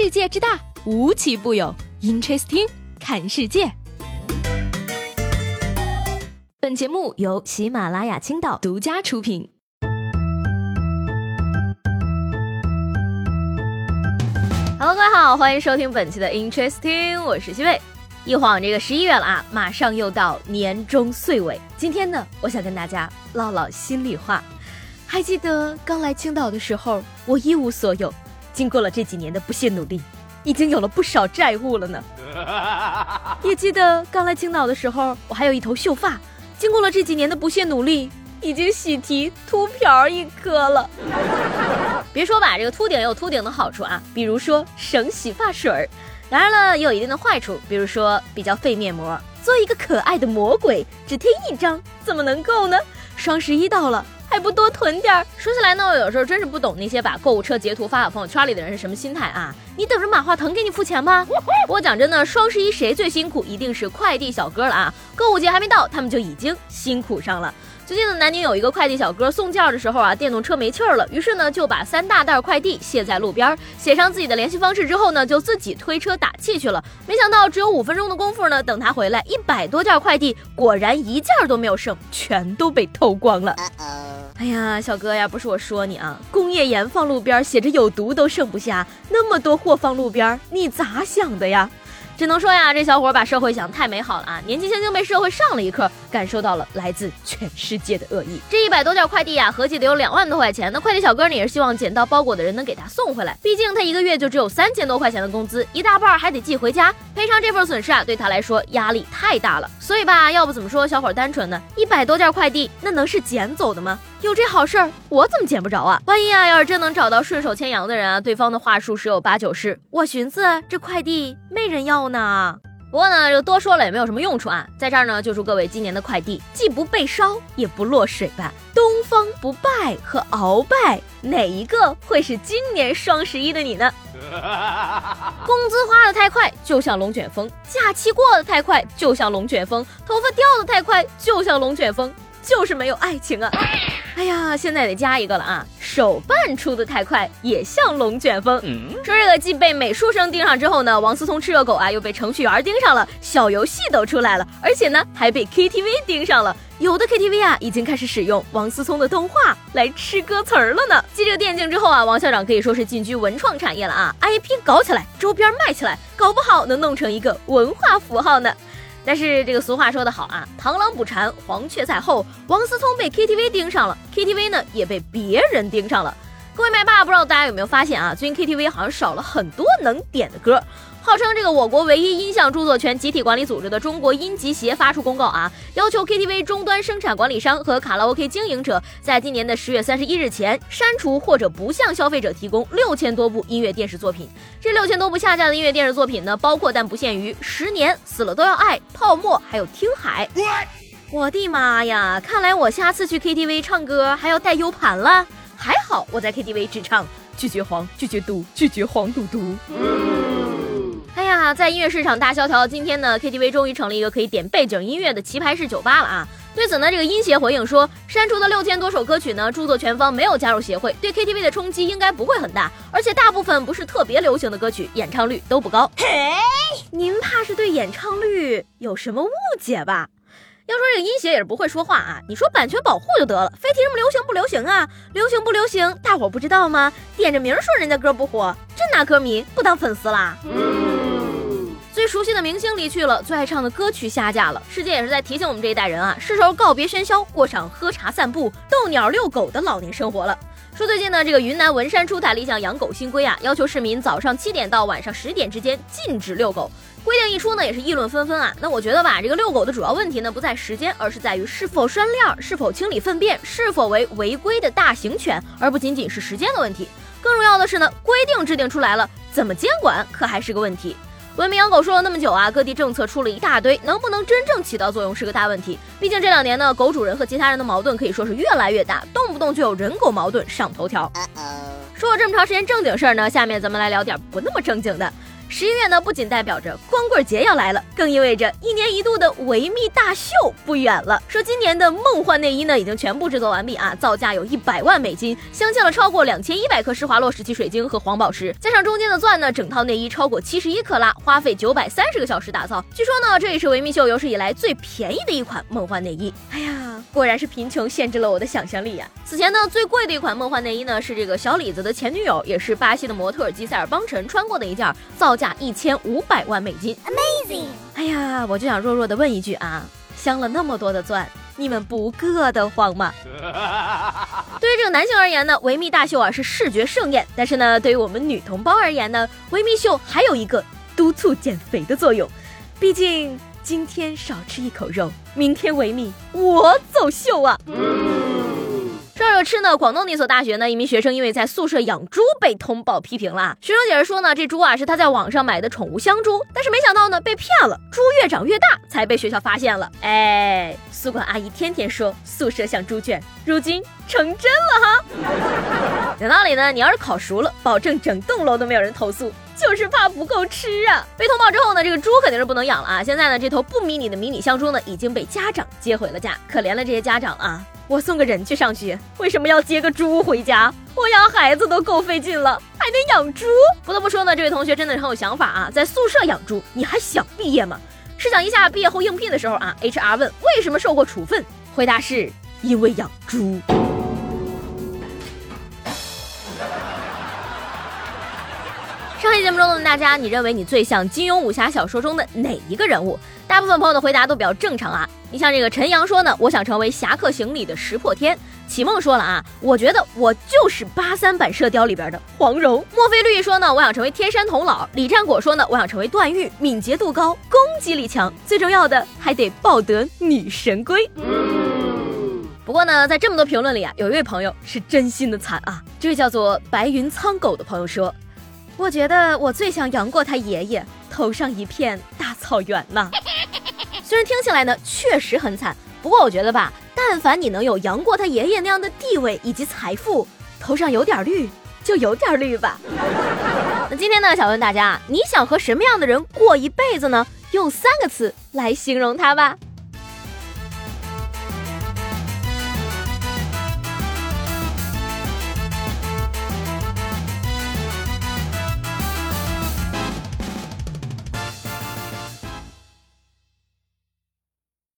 世界之大，无奇不有。Interesting，看世界。本节目由喜马拉雅青岛独家出品。Hello，各位好，欢迎收听本期的 Interesting，我是西贝。一晃这个十一月了啊，马上又到年终岁尾。今天呢，我想跟大家唠唠心里话。还记得刚来青岛的时候，我一无所有。经过了这几年的不懈努力，已经有了不少债务了呢。也记得刚来青岛的时候，我还有一头秀发。经过了这几年的不懈努力，已经喜提秃瓢一颗了。别说吧，这个秃顶也有秃顶的好处啊，比如说省洗发水儿。当然了，也有一定的坏处，比如说比较费面膜。做一个可爱的魔鬼，只贴一张，怎么能够呢？双十一到了。还不多囤点儿。说起来呢，我有时候真是不懂那些把购物车截图发到朋友圈里的人是什么心态啊？你等着马化腾给你付钱吗？我讲真的，双十一谁最辛苦，一定是快递小哥了啊！购物节还没到，他们就已经辛苦上了。最近呢，南宁有一个快递小哥送件的时候啊，电动车没气儿了，于是呢就把三大袋快递卸在路边，写上自己的联系方式之后呢，就自己推车打气去了。没想到只有五分钟的功夫呢，等他回来，一百多件快递果然一件都没有剩，全都被偷光了。哎呀，小哥呀，不是我说你啊，工业盐放路边写着有毒都剩不下，那么多货放路边，你咋想的呀？只能说呀，这小伙把社会想太美好了啊！年纪轻轻被社会上了一课，感受到了来自全世界的恶意。这一百多件快递呀，合计得有两万多块钱。那快递小哥呢，也是希望捡到包裹的人能给他送回来，毕竟他一个月就只有三千多块钱的工资，一大半还得寄回家，赔偿这份损失啊，对他来说压力太大了。所以吧，要不怎么说小伙单纯呢？一百多件快递，那能是捡走的吗？有这好事儿，我怎么捡不着啊？万一啊，要是真能找到顺手牵羊的人啊，对方的话术十有八九是：我寻思这快递没人要呢。不过呢，就多说了也没有什么用处啊。在这儿呢，就祝各位今年的快递既不被烧，也不落水吧。东方不败和鳌拜，哪一个会是今年双十一的你呢？工资花的太快，就像龙卷风；假期过得太快，就像龙卷风；头发掉的太快，就像龙卷风。就是没有爱情啊！哎呀，现在得加一个了啊！手办出的太快，也像龙卷风。说这个既被美术生盯上之后呢，王思聪吃热狗啊，又被程序员盯上了，小游戏都出来了，而且呢还被 KTV 盯上了。有的 KTV 啊，已经开始使用王思聪的动画来吃歌词儿了呢。继这个电竞之后啊，王校长可以说是进军文创产业了啊！IP 搞起来，周边卖起来，搞不好能弄成一个文化符号呢。但是这个俗话说得好啊，螳螂捕蝉，黄雀在后。王思聪被 KTV 盯上了，KTV 呢也被别人盯上了。各位麦霸，不知道大家有没有发现啊？最近 KTV 好像少了很多能点的歌。号称这个我国唯一音像著作权集体管理组织的中国音集协发出公告啊，要求 KTV 终端生产管理商和卡拉 OK 经营者在今年的十月三十一日前删除或者不向消费者提供六千多部音乐电视作品。这六千多部下架的音乐电视作品呢，包括但不限于《十年》《死了都要爱》《泡沫》还有《听海》。我的妈呀！看来我下次去 KTV 唱歌还要带 U 盘了。还好我在 KTV 只唱拒绝黄拒绝毒拒绝黄赌毒。呀，在音乐市场大萧条，今天呢，KTV 终于成了一个可以点背景音乐的棋牌式酒吧了啊！对此呢，这个音协回应说，删除的六千多首歌曲呢，著作权方没有加入协会，对 KTV 的冲击应该不会很大，而且大部分不是特别流行的歌曲，演唱率都不高。嘿，您怕是对演唱率有什么误解吧？要说这个音协也是不会说话啊，你说版权保护就得了，非提什么流行不流行啊？流行不流行，大伙不知道吗？点着名说人家歌不火，真拿歌迷不当粉丝啦？最熟悉的明星离去了，最爱唱的歌曲下架了。世界也是在提醒我们这一代人啊，是时候告别喧嚣，过上喝茶散步、逗鸟遛狗的老年生活了。说最近呢，这个云南文山出台了一项养狗新规啊，要求市民早上七点到晚上十点之间禁止遛狗。规定一出呢，也是议论纷纷啊。那我觉得吧，这个遛狗的主要问题呢，不在时间，而是在于是否拴链、是否清理粪便、是否为违规的大型犬，而不仅仅是时间的问题。更重要的是呢，规定制定出来了，怎么监管可还是个问题。文明养狗说了那么久啊，各地政策出了一大堆，能不能真正起到作用是个大问题。毕竟这两年呢，狗主人和其他人的矛盾可以说是越来越大，动不动就有人狗矛盾上头条。说了这么长时间正经事儿呢，下面咱们来聊点不那么正经的。十一月呢，不仅代表着光棍节要来了，更意味着一年一度的维密大秀不远了。说今年的梦幻内衣呢，已经全部制作完毕啊，造价有一百万美金，镶嵌了超过两千一百颗施华洛世奇水晶和黄宝石，加上中间的钻呢，整套内衣超过七十一克拉，花费九百三十个小时打造。据说呢，这也是维密秀有史以来最便宜的一款梦幻内衣。哎呀，果然是贫穷限制了我的想象力呀！此前呢，最贵的一款梦幻内衣呢，是这个小李子的前女友，也是巴西的模特基塞尔邦辰穿过的一件，造价一千五百万美金，Amazing！哎呀，我就想弱弱的问一句啊，镶了那么多的钻，你们不硌得慌吗？对于这个男性而言呢，维密大秀啊是视觉盛宴，但是呢，对于我们女同胞而言呢，维密秀还有一个督促减肥的作用，毕竟今天少吃一口肉，明天维密我走秀啊。说着吃呢，广东那所大学呢，一名学生因为在宿舍养猪被通报批评了。学生解释说呢，这猪啊是他在网上买的宠物香猪，但是没想到呢被骗了，猪越长越大，才被学校发现了。哎，宿管阿姨天天说宿舍像猪圈，如今成真了哈。讲道理呢，你要是烤熟了，保证整栋楼都没有人投诉，就是怕不够吃啊。被通报之后呢，这个猪肯定是不能养了啊。现在呢，这头不迷你的迷你香猪呢，已经被家长接回了家。可怜了这些家长啊。我送个人去上学，为什么要接个猪回家？我养孩子都够费劲了，还得养猪。不得不说呢，这位同学真的是很有想法啊！在宿舍养猪，你还想毕业吗？试想一下，毕业后应聘的时候啊，HR 问为什么受过处分，回答是因为养猪。上期节目中问大家，你认为你最像金庸武侠小说中的哪一个人物？大部分朋友的回答都比较正常啊。你像这个陈阳说呢，我想成为《侠客行》里的石破天。启梦说了啊，我觉得我就是八三版射雕里边的黄蓉。墨菲绿说呢，我想成为天山童姥。李战果说呢，我想成为段誉，敏捷度高，攻击力强，最重要的还得抱得女神归。不过呢，在这么多评论里啊，有一位朋友是真心的惨啊。这位叫做白云苍狗的朋友说。我觉得我最像杨过他爷爷，头上一片大草原呢。虽然听起来呢确实很惨，不过我觉得吧，但凡你能有杨过他爷爷那样的地位以及财富，头上有点绿就有点绿吧。那今天呢，想问大家，你想和什么样的人过一辈子呢？用三个词来形容他吧。